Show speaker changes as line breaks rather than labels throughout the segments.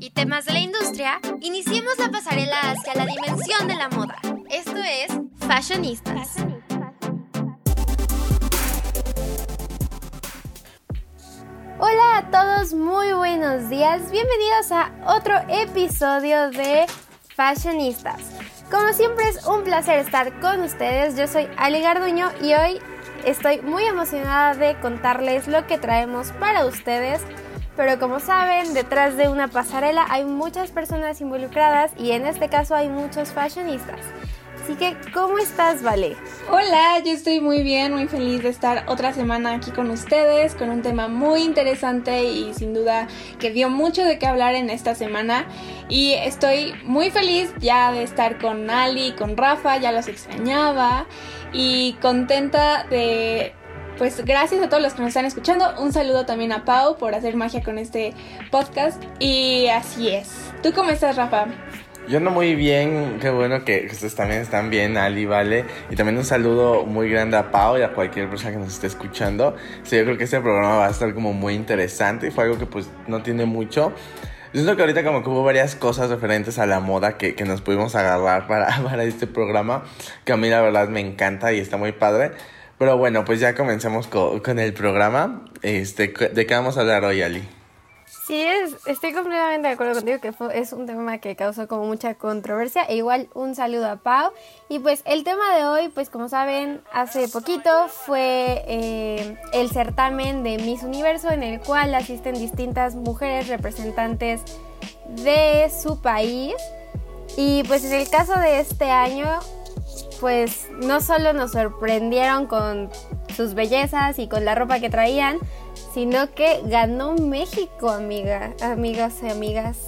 y temas de la industria, iniciemos la pasarela hacia la dimensión de la moda. Esto es Fashionistas. Hola a todos, muy buenos días. Bienvenidos a otro episodio de Fashionistas. Como siempre es un placer estar con ustedes. Yo soy Ali Garduño y hoy estoy muy emocionada de contarles lo que traemos para ustedes pero como saben, detrás de una pasarela hay muchas personas involucradas y en este caso hay muchos fashionistas. Así que, ¿cómo estás, Vale?
Hola, yo estoy muy bien, muy feliz de estar otra semana aquí con ustedes, con un tema muy interesante y sin duda que dio mucho de qué hablar en esta semana. Y estoy muy feliz ya de estar con Ali, con Rafa, ya los extrañaba y contenta de pues gracias a todos los que nos están escuchando. Un saludo también a Pau por hacer magia con este podcast. Y así es. ¿Tú cómo estás, Rafa?
Yo ando muy bien, qué bueno que ustedes también están bien, Ali, Vale. Y también un saludo muy grande a Pau y a cualquier persona que nos esté escuchando. Sí, yo creo que este programa va a estar como muy interesante y fue algo que pues no tiene mucho. Yo siento que ahorita como que hubo varias cosas referentes a la moda que, que nos pudimos agarrar para, para este programa, que a mí la verdad me encanta y está muy padre. Pero bueno, pues ya comencemos con, el programa. Este, ¿De qué vamos a hablar hoy, Ali?
Sí, es, estoy completamente de acuerdo contigo que es un tema que causó como mucha controversia. E igual un saludo a Pau. Y pues el tema de hoy, pues como saben, hace poquito fue eh, el certamen de Miss Universo en el cual asisten distintas mujeres representantes de su país. Y pues en el caso de este año pues no solo nos sorprendieron con sus bellezas y con la ropa que traían, sino que ganó México, amiga, amigas y amigas.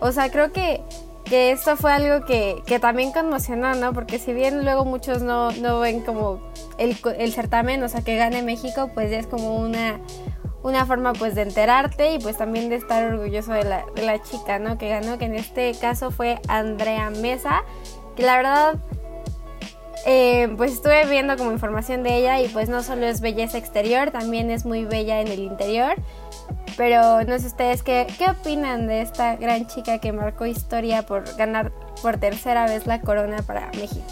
O sea, creo que, que esto fue algo que, también conmocionó, ¿no? Porque si bien luego muchos no, ven como el, el, certamen, o sea, que gane México, pues ya es como una, una forma pues de enterarte y pues también de estar orgulloso de la, de la chica, ¿no? Que ganó, que en este caso fue Andrea Mesa, que la verdad eh, pues estuve viendo como información de ella y pues no solo es belleza exterior, también es muy bella en el interior. Pero no sé ustedes qué, qué opinan de esta gran chica que marcó historia por ganar por tercera vez la corona para México.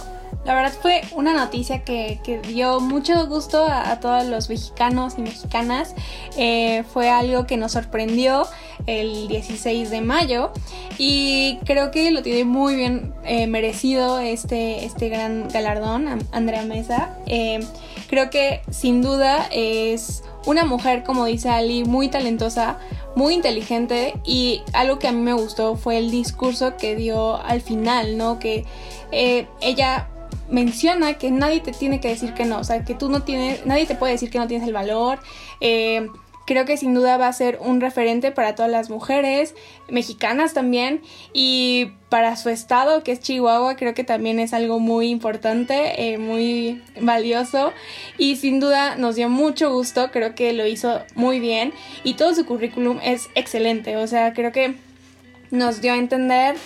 La verdad fue una noticia que, dio mucho gusto a, todos los mexicanos y mexicanas. Eh, fue algo que nos sorprendió el 16 de mayo y creo que lo tiene muy bien eh, merecido este, este gran galardón, Andrea Mesa. Eh, creo que sin duda es una mujer, como dice Ali, muy talentosa, muy inteligente y algo que a mí me gustó fue el discurso que dio al final, ¿no? Que ella menciona que nadie te tiene que decir que no, o sea, que tú no tienes, nadie te puede decir que no tienes el valor. Eh, creo que sin duda va a ser un referente para todas las mujeres, mexicanas también, y para su estado, que es Chihuahua, creo que también es algo muy importante, eh, muy valioso, y sin duda nos dio mucho gusto, creo que lo hizo muy bien, y todo su currículum es excelente, o sea, creo que nos dio a entender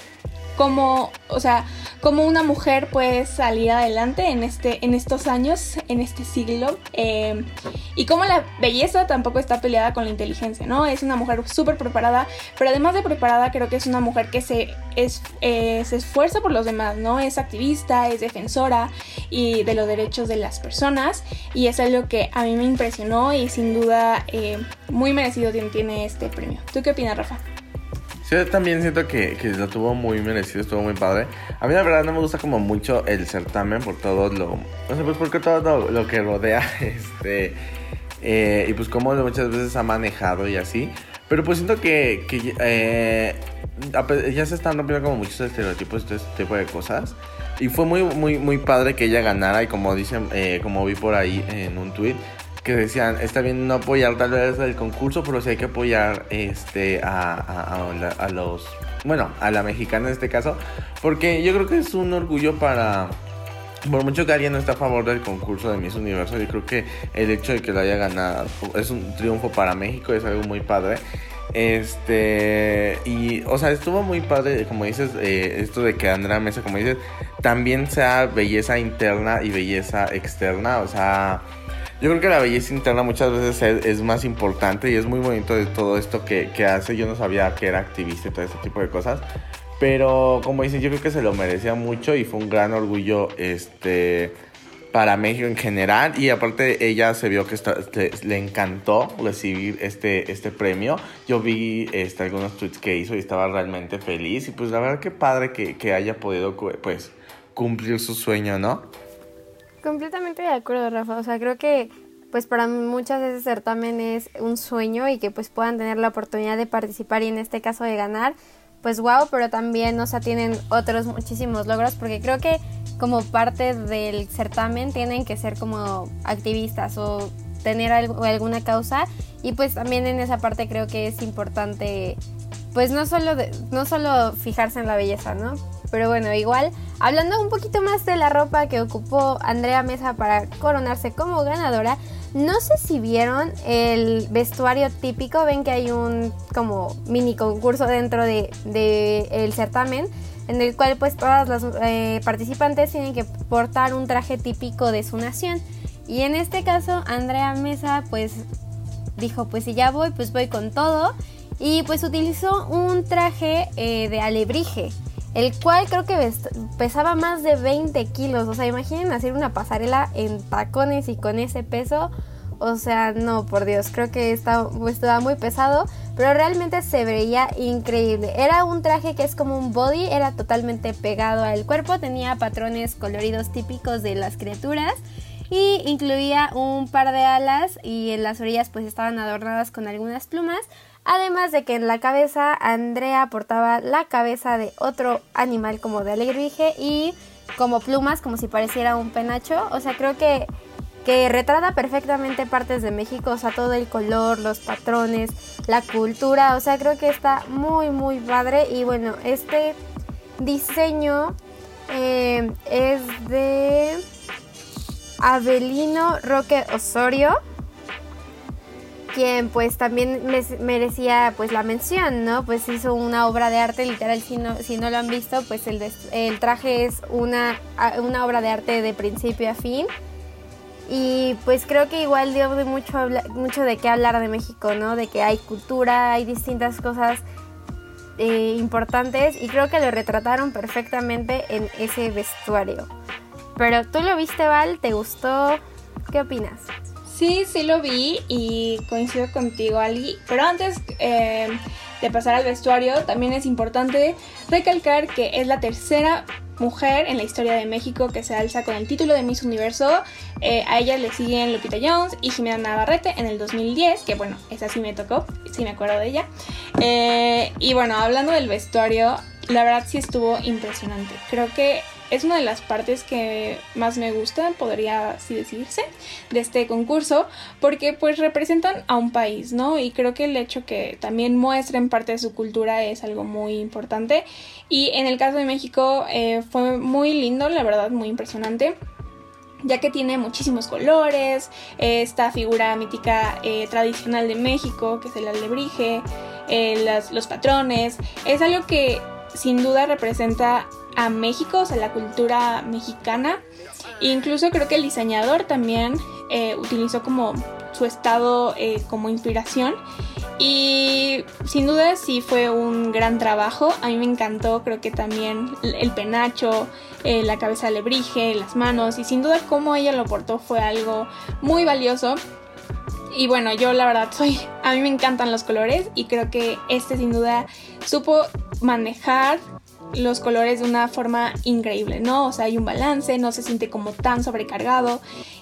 cómo, o sea, cómo una mujer puede salir adelante en, este, en estos años, en este siglo, eh, y cómo la belleza tampoco está peleada con la inteligencia, ¿no? Es una mujer súper preparada, pero además de preparada, creo que es una mujer que se, es, eh, se esfuerza por los demás, ¿no? Es activista, es defensora y de los derechos de las personas, y es algo que a mí me impresionó y sin duda eh, muy merecido tiene este premio. ¿Tú qué opinas, Rafa?
Yo también siento que, que, lo tuvo muy merecido, estuvo muy padre. A mí la verdad no me gusta como mucho el certamen por todo lo... No sé, pues porque todo lo, que rodea, este... Eh, y pues como muchas veces ha manejado y así. Pero pues siento que, que eh, ya se están rompiendo como muchos estereotipos y este tipo de cosas. Y fue muy, muy, muy padre que ella ganara. Y como dicen, eh, como vi por ahí en un tweet, que decían, está bien no apoyar tal vez el concurso, pero sí hay que apoyar este, a, a, los, bueno, a la mexicana en este caso, porque yo creo que es un orgullo para, por mucho que alguien no esté a favor del concurso de Miss Universo, yo creo que el hecho de que lo haya ganado es un triunfo para México, es algo muy padre. Este, y, o sea, estuvo muy padre, como dices, eh, esto de que Andrea Mesa, como dices, también sea belleza interna y belleza externa, o sea, Yo creo que la belleza interna muchas veces es, más importante y es muy bonito de todo esto que, que, hace. Yo no sabía que era activista y todo este tipo de cosas. Pero como dicen, yo creo que se lo merecía mucho y fue un gran orgullo este, para México en general. Y aparte ella se vio que le, encantó recibir este, este premio. Yo vi este, algunos tweets que hizo y estaba realmente feliz. Y pues la verdad que padre que, que haya podido pues cumplir su sueño, ¿no?
Completamente de acuerdo, Rafa. O sea, creo que pues para muchas veces certamen es un sueño y que pues puedan tener la oportunidad de participar y en este caso de ganar pues wow, pero también, o sea, tienen otros muchísimos logros porque creo que como parte del certamen tienen que ser como activistas o tener alguna causa y pues también en esa parte creo que es importante pues no solo no solo fijarse en la belleza, ¿no? Pero bueno, igual hablando un poquito más de la ropa que ocupó Andrea Mesa para coronarse como ganadora, no sé si vieron el vestuario típico, ven que hay un como mini concurso dentro de, el certamen en el cual pues todas las eh, participantes tienen que portar un traje típico de su nación. Y en este caso Andrea Mesa pues dijo pues si ya voy pues voy con todo y pues utilizó un traje eh, de alebrije el cual creo que pesaba más de 20 kilos. O sea, imaginen hacer una pasarela en tacones y con ese peso. O sea, no, por Dios, creo que estaba, muy pesado, pero realmente se veía increíble. Era un traje que es como un body, era totalmente pegado al cuerpo, tenía patrones coloridos típicos de las criaturas y incluía un par de alas y en las orillas pues estaban adornadas con algunas plumas. Además de que en la cabeza Andrea portaba la cabeza de otro animal como de alegrije y como plumas, como si pareciera un penacho. O sea, creo que, que retrata perfectamente partes de México, o sea, todo el color, los patrones, la cultura. O sea, creo que está muy, muy padre. Y bueno, este diseño eh, es de Avelino Roque Osorio quien pues también merecía pues la mención, ¿no? Pues hizo una obra de arte literal, si no, si no lo han visto, pues el, el traje es una, una obra de arte de principio a fin. Y pues creo que igual dio mucho, mucho de qué hablar de México, ¿no? De que hay cultura, hay distintas cosas eh, importantes y creo que lo retrataron perfectamente en ese vestuario. Pero tú lo viste, Val, ¿te gustó? ¿Qué opinas?
Sí, sí lo vi y coincido contigo, Ali. Pero antes eh, de pasar al vestuario, también es importante recalcar que es la tercera mujer en la historia de México que se alza con el título de Miss Universo. Eh, a ella le siguen Lupita Jones y Jimena Navarrete en el 2010, que bueno, esa sí me tocó, sí me acuerdo de ella. Eh, y bueno, hablando del vestuario, la verdad sí estuvo impresionante. Creo que es una de las partes que más me gustan, podría así decirse, de este concurso, porque pues representan a un país, ¿no? Y creo que el hecho que también muestren parte de su cultura es algo muy importante. Y en el caso de México eh, fue muy lindo, la verdad, muy impresionante ya que tiene muchísimos colores, esta figura mítica eh, tradicional de México, que es el alebrije, eh, los patrones, es algo que sin duda representa a México, o sea, la cultura mexicana. incluso creo que el diseñador también eh, utilizó como su estado eh, como inspiración. Y sin duda sí fue un gran trabajo. A mí me encantó, creo que también el penacho, eh, la cabeza alebrije, las manos. Y sin duda cómo ella lo portó fue algo muy valioso. Y bueno, yo la verdad soy, a mí me encantan los colores y creo que este sin duda supo manejar los colores de una forma increíble, ¿no? O sea, hay un balance, no se siente como tan sobrecargado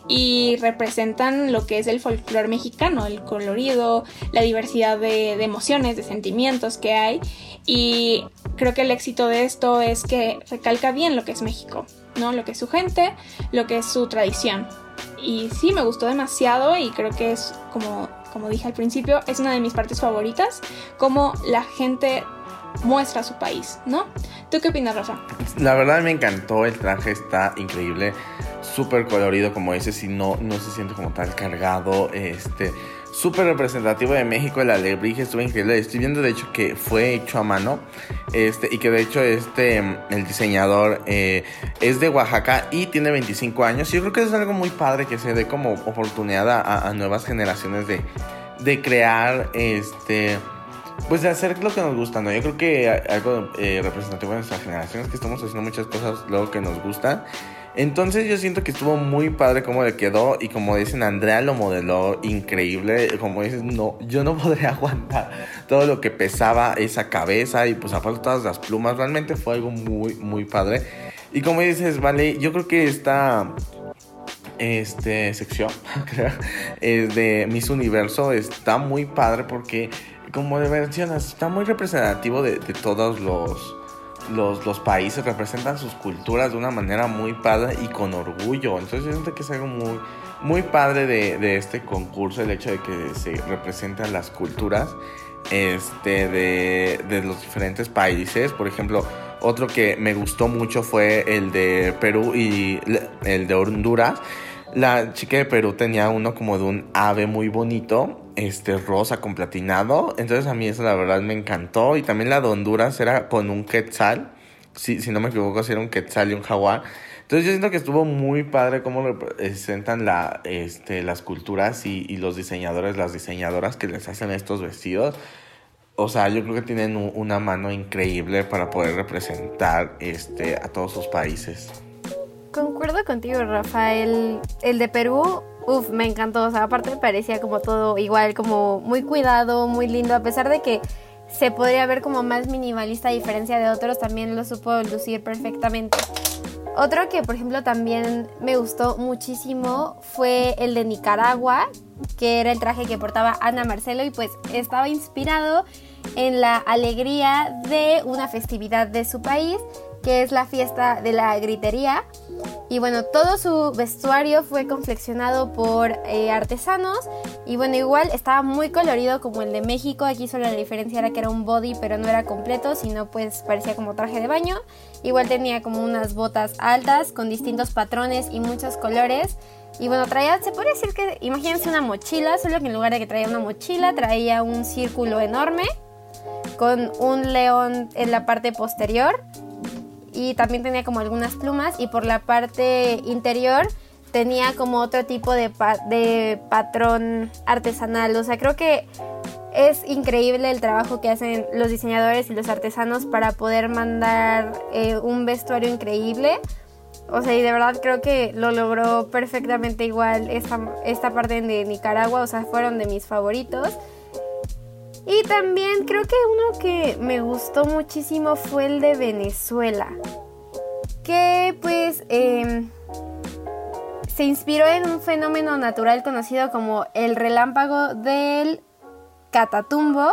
y representan lo que es el folclore mexicano, el colorido, la diversidad de, emociones, de sentimientos que hay y creo que el éxito de esto es que recalca bien lo que es México, ¿no? Lo que es su gente, lo que es su tradición. Y sí, me gustó demasiado y creo que es como como dije al principio, es una de mis partes favoritas, como la gente muestra su país, ¿no? ¿Tú qué opinas, Rafa?
La verdad me encantó, el traje está increíble, súper colorido, como dices, y no, no se siente como tal cargado, este, súper representativo de México, el alebrije estuvo increíble. Estoy viendo de hecho que fue hecho a mano. Este, y que de hecho este, el diseñador eh, es de Oaxaca y tiene 25 años. Yo creo que es algo muy padre que se dé como oportunidad a, nuevas generaciones de, de crear este pues de hacer lo que nos gusta, ¿no? Yo creo que algo eh, representativo de nuestra generación es que estamos haciendo muchas cosas luego que nos gustan. Entonces yo siento que estuvo muy padre cómo le quedó y como dicen, Andrea lo modeló increíble. Como dices, no, yo no podría aguantar todo lo que pesaba esa cabeza y pues aparte todas las plumas. Realmente fue algo muy, muy padre. Y como dices, vale, yo creo que esta este sección es de Miss Universo está muy padre porque como mencionas, está muy representativo de, todos los, los, países, representan sus culturas de una manera muy padre y con orgullo. Entonces yo siento que es algo muy, muy padre de, este concurso, el hecho de que se representan las culturas este, de, de los diferentes países. Por ejemplo, otro que me gustó mucho fue el de Perú y el de Honduras. La chica de Perú tenía uno como de un ave muy bonito este rosa con platinado. Entonces a mí eso la verdad me encantó. Y también la de Honduras era con un quetzal. Si, si no me equivoco, si era un quetzal y un jaguar. Entonces yo siento que estuvo muy padre cómo representan la, este, las culturas y, y, los diseñadores, las diseñadoras que les hacen estos vestidos. O sea, yo creo que tienen una mano increíble para poder representar este, a todos sus países.
Concuerdo contigo, Rafael. El de Perú Uf, me encantó. O sea, aparte parecía como todo igual, como muy cuidado, muy lindo. A pesar de que se podría ver como más minimalista a diferencia de otros, también lo supo lucir perfectamente. Otro que, por ejemplo, también me gustó muchísimo fue el de Nicaragua, que era el traje que portaba Ana Marcelo y pues estaba inspirado en la alegría de una festividad de su país, que es la fiesta de la gritería. Y bueno, todo su vestuario fue confeccionado por eh, artesanos. Y bueno, igual estaba muy colorido como el de México. Aquí solo la diferencia era que era un body, pero no era completo, sino pues parecía como traje de baño. Igual tenía como unas botas altas con distintos patrones y muchos colores. Y bueno, traía, se puede decir que, imagínense una mochila, solo que en lugar de que traía una mochila, traía un círculo enorme con un león en la parte posterior y también tenía como algunas plumas y por la parte interior tenía como otro tipo de, patrón artesanal. O sea, creo que es increíble el trabajo que hacen los diseñadores y los artesanos para poder mandar eh, un vestuario increíble. O sea, y de verdad creo que lo logró perfectamente igual esta, esta parte de Nicaragua. O sea, fueron de mis favoritos. Y también creo que uno que me gustó muchísimo fue el de Venezuela. Que pues em, se inspiró en un fenómeno natural conocido como el relámpago del Catatumbo,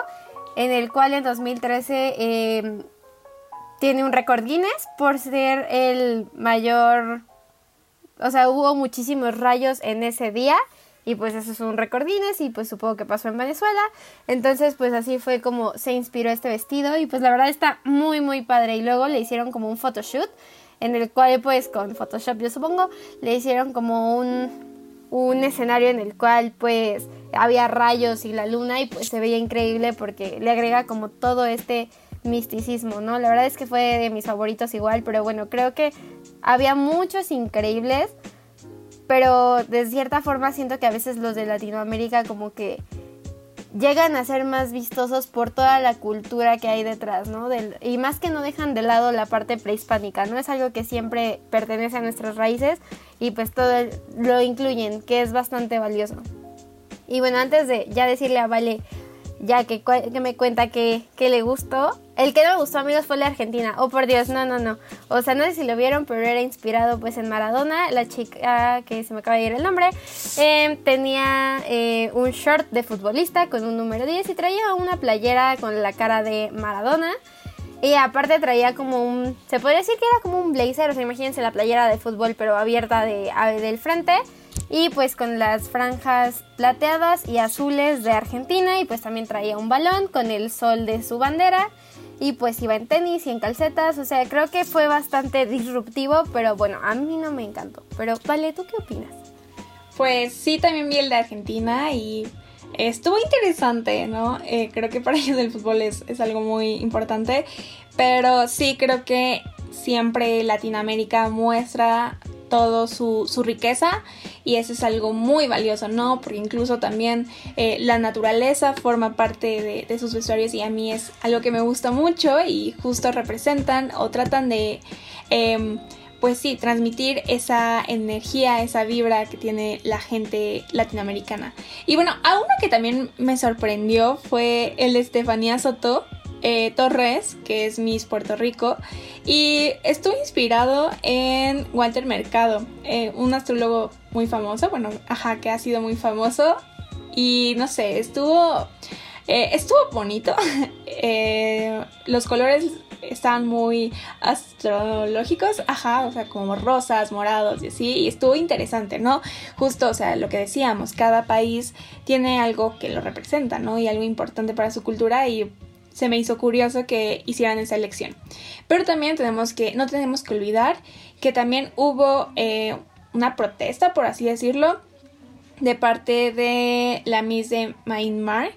en el cual en 2013 em, tiene un récord Guinness por ser el mayor... O sea, hubo muchísimos rayos en ese día y pues eso es un récord Guinness y pues supongo que pasó en Venezuela. Entonces pues así fue como se inspiró este vestido y pues la verdad está muy muy padre. Y luego le hicieron como un photoshoot en el cual pues con Photoshop yo supongo le hicieron como un, un escenario en el cual pues había rayos y la luna y pues se veía increíble porque le agrega como todo este misticismo, ¿no? La verdad es que fue de mis favoritos igual, pero bueno, creo que había muchos increíbles pero de cierta forma siento que a veces los de Latinoamérica como que llegan a ser más vistosos por toda la cultura que hay detrás, ¿no? y más que no dejan de lado la parte prehispánica, ¿no? Es algo que siempre pertenece a nuestras raíces y pues todo lo incluyen, que es bastante valioso. Y bueno, antes de ya decirle a Vale ya que, que me cuenta que, que, le gustó. El que no me gustó, amigos, fue la Argentina. Oh, por Dios, no, no, no. O sea, no sé si lo vieron, pero era inspirado pues en Maradona, la chica que se me acaba de ir el nombre. Em, tenía eh, un short de futbolista con un número 10 y traía una playera con la cara de Maradona. Y aparte traía como un, se podría decir que era como un blazer, o sea, imagínense la playera de fútbol pero abierta de, del frente y pues con las franjas plateadas y azules de Argentina y pues también traía un balón con el sol de su bandera y pues iba en tenis y en calcetas, o sea, creo que fue bastante disruptivo, pero bueno, a mí no me encantó. Pero vale, ¿tú qué opinas?
Pues sí, también vi el de Argentina y Estuvo interesante, ¿no? Eh, creo que para ellos el fútbol es, es algo muy importante, pero sí creo que siempre Latinoamérica muestra todo su, su, riqueza y eso es algo muy valioso, ¿no? Porque incluso también eh, la naturaleza forma parte de, de, sus vestuarios y a mí es algo que me gusta mucho y justo representan o tratan de... Eh, pues sí, transmitir esa energía, esa vibra que tiene la gente latinoamericana. Y bueno, a uno que también me sorprendió fue el Estefanía Soto, eh, Torres, que es Miss Puerto Rico, y estuvo inspirado en Walter Mercado, eh, un astrólogo muy famoso, bueno, ajá, que ha sido muy famoso, y no sé, estuvo... Eh, estuvo bonito. los colores estaban muy astrológicos, ajá, o sea, como rosas, morados y así, y estuvo interesante, ¿no? Justo, o sea, lo que decíamos, cada país tiene algo que lo representa, ¿no? Y algo importante para su cultura y se me hizo curioso que hicieran esa elección. Pero también tenemos que, no tenemos que olvidar que también hubo eh, una protesta, por así decirlo, de parte de la Miss de Myanmar,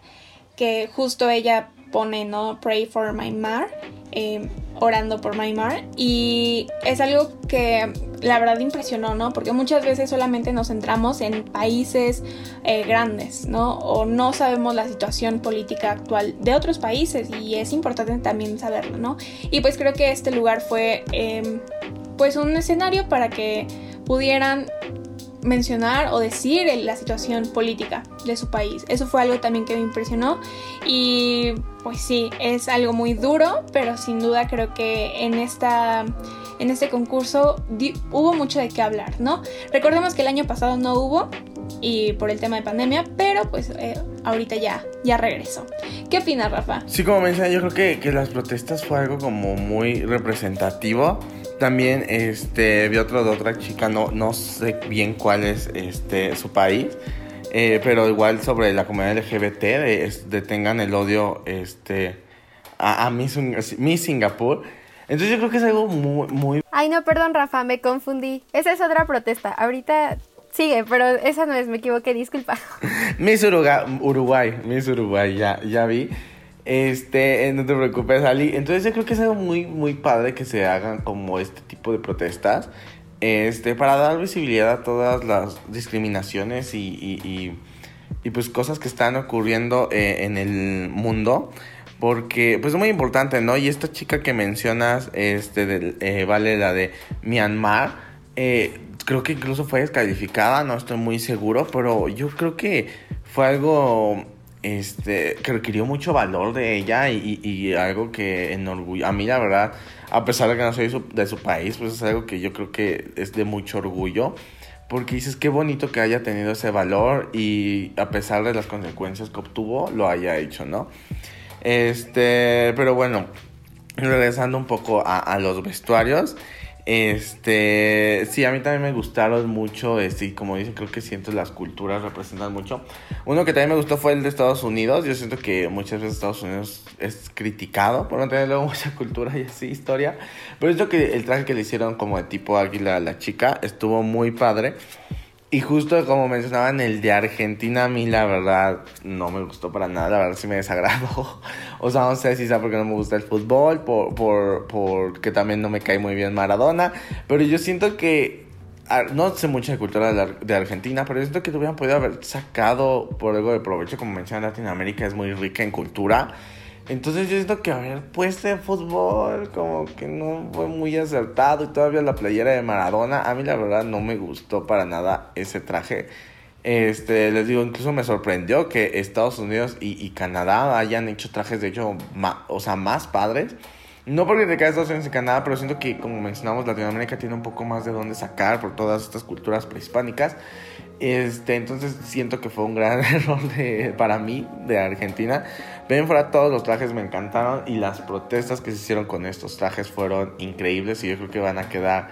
que justo ella pone, ¿no? Pray for Myanmar, eh, orando por Myanmar. Y es algo que la verdad impresionó, ¿no? Porque muchas veces solamente nos centramos en países eh, grandes, ¿no? O no sabemos la situación política actual de otros países y es importante también saberlo, ¿no? Y pues creo que este lugar fue eh, pues un escenario para que pudieran mencionar o decir la situación política de su país. Eso fue algo también que me impresionó y pues sí, es algo muy duro, pero sin duda creo que en esta en este concurso hubo mucho de qué hablar, ¿no? Recordemos que el año pasado no hubo y por el tema de pandemia, pero pues eh, ahorita ya, ya regresó. ¿Qué opinas, Rafa?
Sí, como mencioné, yo creo que, que las protestas fue algo como muy representativo también este, vi otro de otra chica, no, no sé bien cuál es este, su país, eh, pero igual sobre la comunidad LGBT, de, detengan el odio este, a, a Miss, Singapur. Entonces yo creo que es algo muy, muy...
Ay, no, perdón, Rafa, me confundí. Esa es otra protesta. Ahorita sigue, pero esa no es, me equivoqué, disculpa.
Miss Uruguay, Uruguay, Miss Uruguay, ya, ya vi. Este, no te preocupes, Ali. Entonces yo creo que es algo muy, muy padre que se hagan como este tipo de protestas. Este, para dar visibilidad a todas las discriminaciones y, y, y, pues cosas que están ocurriendo eh, en el mundo. Porque pues es muy importante, ¿no? Y esta chica que mencionas, este, eh, vale la de Myanmar. Eh, creo que incluso fue descalificada, no estoy muy seguro, pero yo creo que fue algo este, que requirió mucho valor de ella y, algo que enorgullo. A mí, la verdad, a pesar de que no soy de su país, pues es algo que yo creo que es de mucho orgullo. Porque dices, qué bonito que haya tenido ese valor y a pesar de las consecuencias que obtuvo, lo haya hecho, ¿no? Este, pero bueno, regresando un poco a los vestuarios. Este, sí, a mí también me gustaron mucho, este, como dicen, creo que siento las culturas representan mucho. Uno que también me gustó fue el de Estados Unidos. Yo siento que muchas veces Estados Unidos es criticado por no tener luego mucha cultura y así, historia. Pero siento que el traje que le hicieron como de tipo águila a la chica estuvo muy padre. Y justo como mencionaban, el de Argentina a mí la verdad no me gustó para nada, la verdad sí me desagradó. O sea, no sé si sea porque no me gusta el fútbol, por, por, porque también no me cae muy bien Maradona, pero yo siento que, no sé mucho de cultura de, Argentina, pero yo siento que te hubieran podido haber sacado por algo de provecho, como mencionan, Latinoamérica es muy rica en cultura. Entonces yo siento que haber puesto de fútbol como que no fue muy acertado y todavía la playera de Maradona, a mí la verdad no me gustó para nada ese traje. Este, les digo, incluso me sorprendió que Estados Unidos y, Canadá hayan hecho trajes de hecho, o sea, más padres. No porque te cae Estados Unidos y Canadá, pero siento que, como mencionamos, Latinoamérica tiene un poco más de dónde sacar por todas estas culturas prehispánicas. Este, entonces siento que fue un gran error de, para mí de Argentina. Ven fuera todos los trajes me encantaron y las protestas que se hicieron con estos trajes fueron increíbles y yo creo que van a quedar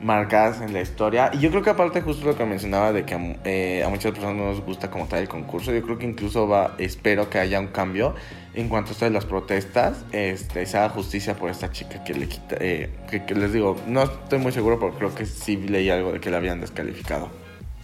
marcadas en la historia. Y yo creo que aparte justo lo que mencionaba de que eh, a muchas personas no les gusta como tal el concurso, yo creo que incluso va, espero que haya un cambio en cuanto a esto las protestas, este, se haga justicia por esta chica que le quita, eh, que les digo, no estoy muy seguro, pero creo que sí leí algo de que la habían descalificado.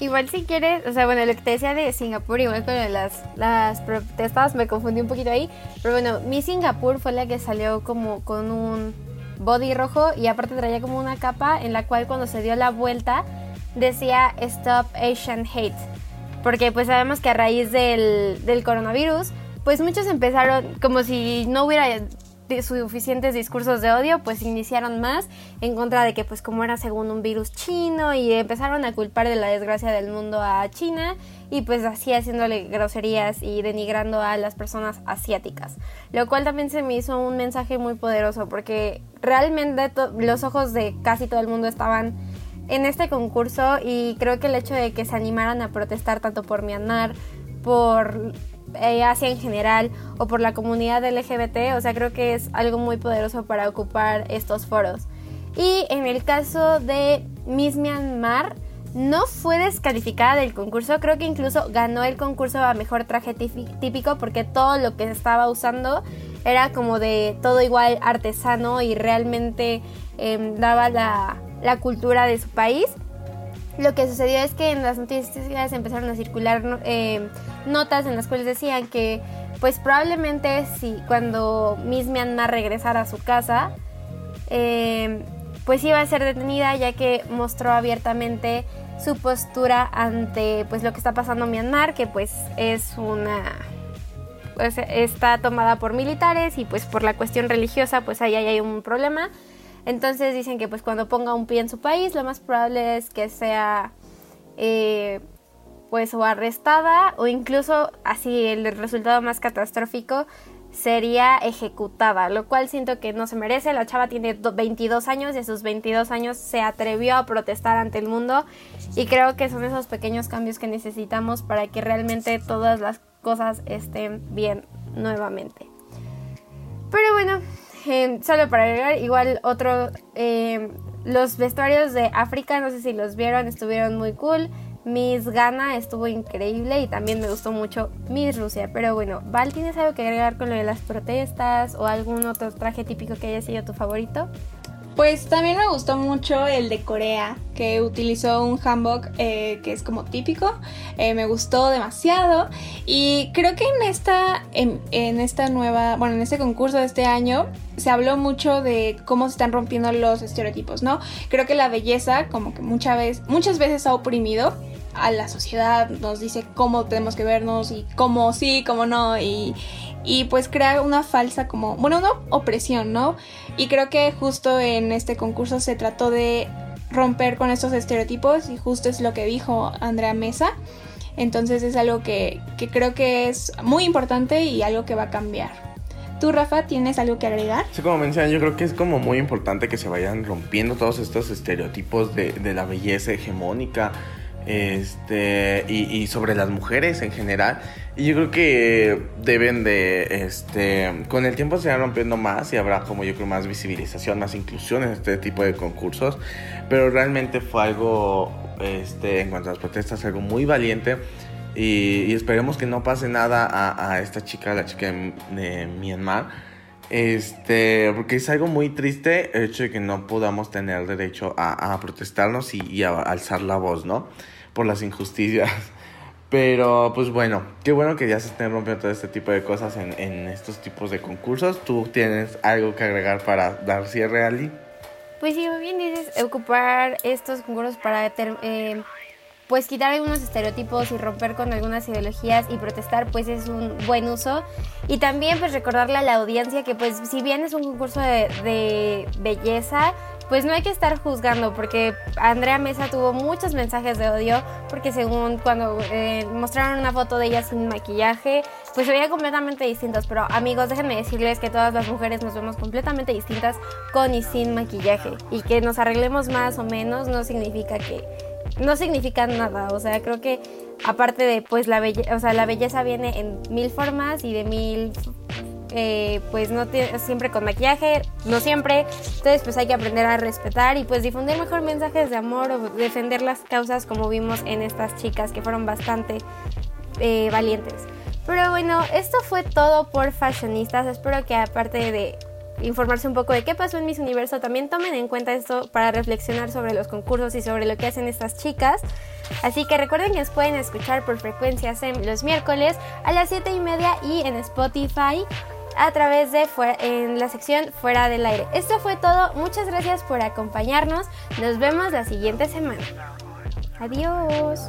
Igual si quieres, o sea, bueno, lo que te decía de Singapur, igual con las, las protestas, me confundí un poquito ahí. Pero bueno, mi Singapur fue la que salió como con un body rojo y aparte traía como una capa en la cual cuando se dio la vuelta decía Stop Asian Hate. Porque pues sabemos que a raíz del, del coronavirus, pues muchos empezaron como si no hubiera suficientes discursos de odio, pues iniciaron más en contra de que pues como era según un virus chino y empezaron a culpar de la desgracia del mundo a China y pues así haciéndole groserías y denigrando a las personas asiáticas. Lo cual también se me hizo un mensaje muy poderoso porque realmente los ojos de casi todo el mundo estaban en este concurso y creo que el hecho de que se animaran a protestar tanto por Myanmar, por Asia en general o por la comunidad LGBT, o sea, creo que es algo muy poderoso para ocupar estos foros. Y en el caso de Miss Myanmar, no fue descalificada del concurso, creo que incluso ganó el concurso a mejor traje típico porque todo lo que estaba usando era como de todo igual artesano y realmente em, daba la, la cultura de su país. Lo que sucedió es que en las noticias empezaron a circular eh, notas en las cuales decían que pues probablemente si cuando Miss Myanmar regresara a su casa, eh, pues iba a ser detenida ya que mostró abiertamente su postura ante pues lo que está pasando en Myanmar, que pues es una pues está tomada por militares y pues por la cuestión religiosa pues ahí hay un problema. Entonces dicen que pues cuando ponga un pie en su país, lo más probable es que sea eh, pues o arrestada o incluso así el resultado más catastrófico sería ejecutada, lo cual siento que no se merece. La chava tiene 22 años y a sus 22 años se atrevió a protestar ante el mundo y creo que son esos pequeños cambios que necesitamos para que realmente todas las cosas estén bien nuevamente. Pero bueno, Solo para agregar, igual otro, em, los vestuarios de África, no sé si los vieron, estuvieron muy cool. Miss Ghana estuvo increíble y también me gustó mucho Miss Rusia. Pero bueno, Val, ¿tienes algo que agregar con lo de las protestas o algún otro traje típico que haya sido tu favorito?
Pues también me gustó mucho el de Corea, que utilizó un hanbok eh, que es como típico. Eh, me gustó demasiado. Y creo que en esta, en, esta nueva, bueno, en este concurso de este año, se habló mucho de cómo se están rompiendo los estereotipos, ¿no? Creo que la belleza, como que muchas veces, muchas veces ha oprimido a la sociedad, nos dice cómo tenemos que vernos y cómo sí, cómo no, y, y pues crea una falsa como, bueno, una opresión, ¿no? Y creo que justo en este concurso se trató de romper con estos estereotipos y justo es lo que dijo Andrea Mesa. Entonces es algo que, que creo que es muy importante y algo que va a cambiar. ¿Tú, Rafa, tienes algo que agregar?
Sí, como mencionan, yo creo que es como muy importante que se vayan rompiendo todos estos estereotipos de, de la belleza hegemónica este y, sobre las mujeres en general. Y yo creo que deben de este con el tiempo se irán rompiendo más y habrá como yo creo más visibilización más inclusión en este tipo de concursos. Pero realmente fue algo este en cuanto a las protestas algo muy valiente. Y, esperemos que no pase nada a, esta chica la chica de, Myanmar este, porque es algo muy triste el hecho de que no podamos tener derecho a, protestarnos y, y, a alzar la voz, ¿no? por las injusticias. Pero pues bueno, qué bueno que ya se estén rompiendo todo este tipo de cosas en, en estos tipos de concursos. ¿Tú tienes algo que agregar para dar cierre, Ali?
Pues sí, bien dices, ocupar estos concursos para eh, pues quitar algunos estereotipos y romper con algunas ideologías y protestar pues es un buen uso y también pues recordarle a la audiencia que pues si bien es un concurso de, belleza pues no hay que estar juzgando porque Andrea Mesa tuvo muchos mensajes de odio porque según cuando eh, mostraron una foto de ella sin maquillaje, pues se veía completamente distintos. Pero amigos, déjenme decirles que todas las mujeres nos vemos completamente distintas con y sin maquillaje y que nos arreglemos más o menos no significa que no significa nada. O sea, creo que aparte de pues la belleza, o sea, la belleza viene en mil formas y de mil eh, pues no siempre con maquillaje, no siempre. Entonces pues hay que aprender a respetar y pues difundir mejor mensajes de amor o defender las causas como vimos en estas chicas que fueron bastante eh, valientes. Pero bueno, esto fue todo por Fashionistas. Espero que aparte de informarse un poco de qué pasó en Miss Universo, también tomen en cuenta esto para reflexionar sobre los concursos y sobre lo que hacen estas chicas. Así que recuerden que nos pueden escuchar por frecuencia SEM los miércoles a las 7 y media y en Spotify a través de en la sección Fuera del Aire. Esto fue todo. Muchas gracias por acompañarnos. Nos vemos la siguiente semana. Adiós.